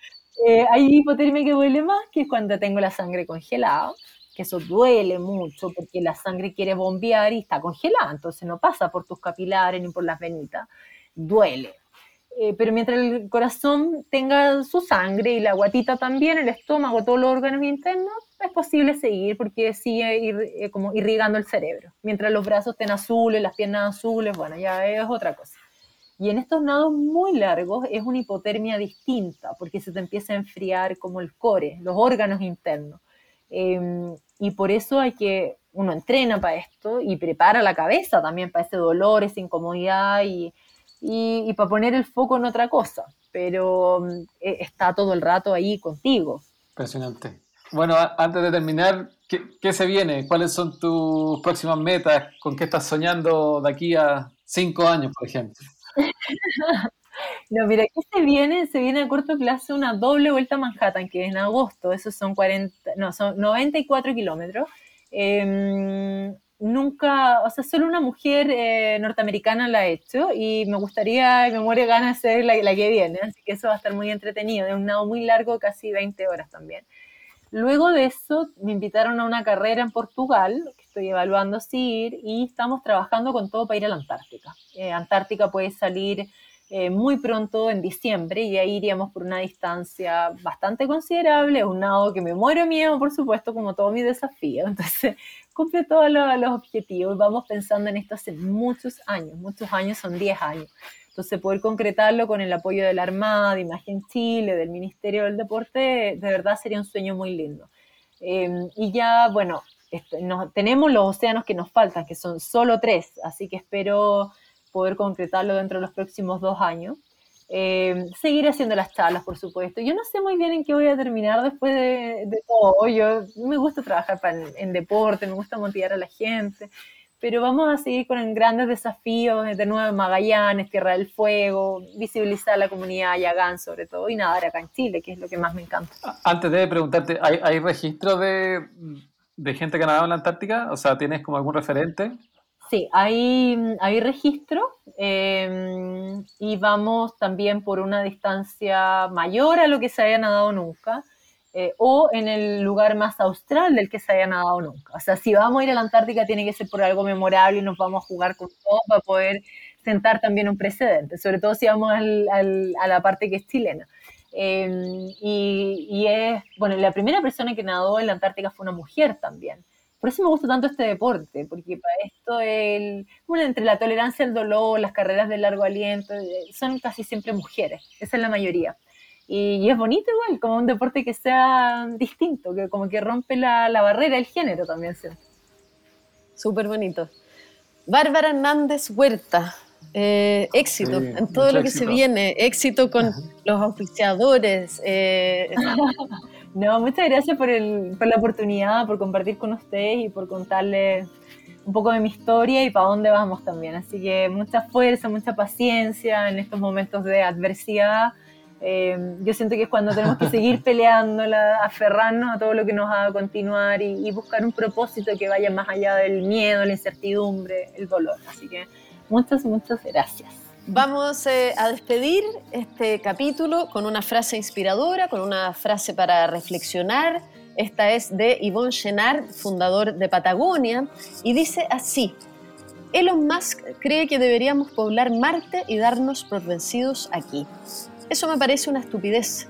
eh, hay hipotermia que duele más, que es cuando tengo la sangre congelada, que eso duele mucho porque la sangre quiere bombear y está congelada, entonces no pasa por tus capilares ni por las venitas, duele. Eh, pero mientras el corazón tenga su sangre y la guatita también, el estómago, todos los órganos internos, es posible seguir porque sigue ir, eh, como irrigando el cerebro. Mientras los brazos estén azules, las piernas azules, bueno, ya es otra cosa. Y en estos nados muy largos es una hipotermia distinta, porque se te empieza a enfriar como el core, los órganos internos. Em, y por eso hay que, uno entrena para esto y prepara la cabeza también para ese dolor, esa incomodidad y, y, para poner el foco en otra cosa. Pero eh, está todo el rato ahí contigo. Impresionante. Bueno, antes de terminar, ¿qué, ¿qué, se viene? ¿Cuáles son tus próximas metas? ¿Con qué estás soñando de aquí a cinco años, por ejemplo? No, mira, aquí se viene, se viene a corto plazo una doble vuelta a Manhattan, que es en agosto, esos son 40, no, son 94 kilómetros. Em, nunca, o sea, solo una mujer eh, norteamericana la ha hecho y me gustaría, me muere ganas de ser la, la, que viene, así que eso va a estar muy entretenido, es un nado muy largo, casi 20 horas también. Luego de eso me invitaron a una carrera en Portugal, estoy evaluando si ir, y estamos trabajando con todo para ir a la Antártica. Eh, Antártica puede salir eh, muy pronto en diciembre y ahí iríamos por una distancia bastante considerable, un nado que me muero miedo, por supuesto, como todo mi desafío. Entonces, cumple todos los, los objetivos. Vamos pensando en esto hace muchos años, muchos años, son 10 años. Entonces, poder concretarlo con el apoyo de la Armada, de Imagen Chile, del Ministerio del Deporte, de verdad sería un sueño muy lindo. Em, y ya, bueno, este, tenemos los océanos que nos faltan, que son solo tres, así que espero poder concretarlo dentro de los próximos dos años. Em, seguir haciendo las charlas, por supuesto. Yo no sé muy bien en qué voy a terminar después de, todo. Yo me gusta trabajar en, en, deporte, me gusta motivar a la gente pero vamos a seguir con grandes desafíos, de nuevo Magallanes, Tierra del Fuego, visibilizar la comunidad Yagán sobre todo, y nadar acá en Chile, que es lo que más me encanta. Antes de preguntarte, ¿hay, hay registro de, de gente que ha nadado en la Antártica? O sea, ¿tienes como algún referente? Sí, hay, hay registro em, y vamos también por una distancia mayor a lo que se haya nadado nunca. Eh, o en el lugar más austral del que se haya nadado nunca. O sea, si vamos a ir a la Antártica tiene que ser por algo memorable y nos vamos a jugar con todo para poder sentar también un precedente, sobre todo si vamos a la parte que es chilena. Em, y, es, bueno, la primera persona que nadó en la Antártica fue una mujer también. Por eso me gusta tanto este deporte, porque para esto, el, bueno, entre la tolerancia al dolor, las carreras de largo aliento, eh, son casi siempre mujeres, esa es la mayoría. Y, es bonito igual, como un deporte que sea distinto, que como que rompe la, la barrera del género también. Súper bonito. Bárbara Hernández Huerta, eh, éxito en todo lo que se viene, éxito con los auspiciadores. Eh. no, muchas gracias por, la oportunidad, por compartir con ustedes y por contarles un poco de mi historia y para dónde vamos también. Así que mucha fuerza, mucha paciencia en estos momentos de adversidad. Eh, yo siento que es cuando tenemos que seguir peleando, aferrarnos a todo lo que nos haga continuar y, y buscar un propósito que vaya más allá del miedo, la incertidumbre, el dolor. Así que Muchas, muchas gracias. Vamos eh, a despedir este capítulo con una frase inspiradora, con una frase para reflexionar. Esta es de Yvonne Chenard, fundador de Patagonia, y dice así, Elon Musk cree que deberíamos poblar Marte y darnos por vencidos aquí. Eso me parece una estupidez.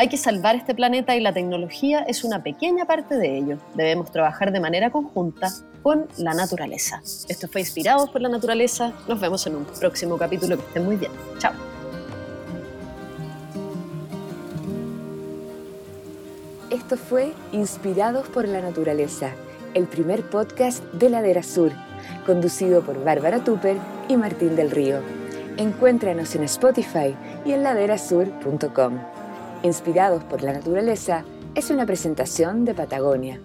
Hay que salvar este planeta y la tecnología es una pequeña parte de ello. Debemos trabajar de manera conjunta con la naturaleza. Esto fue Inspirados por la Naturaleza. Nos vemos en un próximo capítulo. Que estén muy bien. Chao. Esto fue Inspirados por la Naturaleza, el primer podcast de Ladera Sur, conducido por Bárbara Tupper y Martín del Río. Encuéntranos en Spotify y en laderasur.com. Inspirados por la naturaleza es una presentación de Patagonia.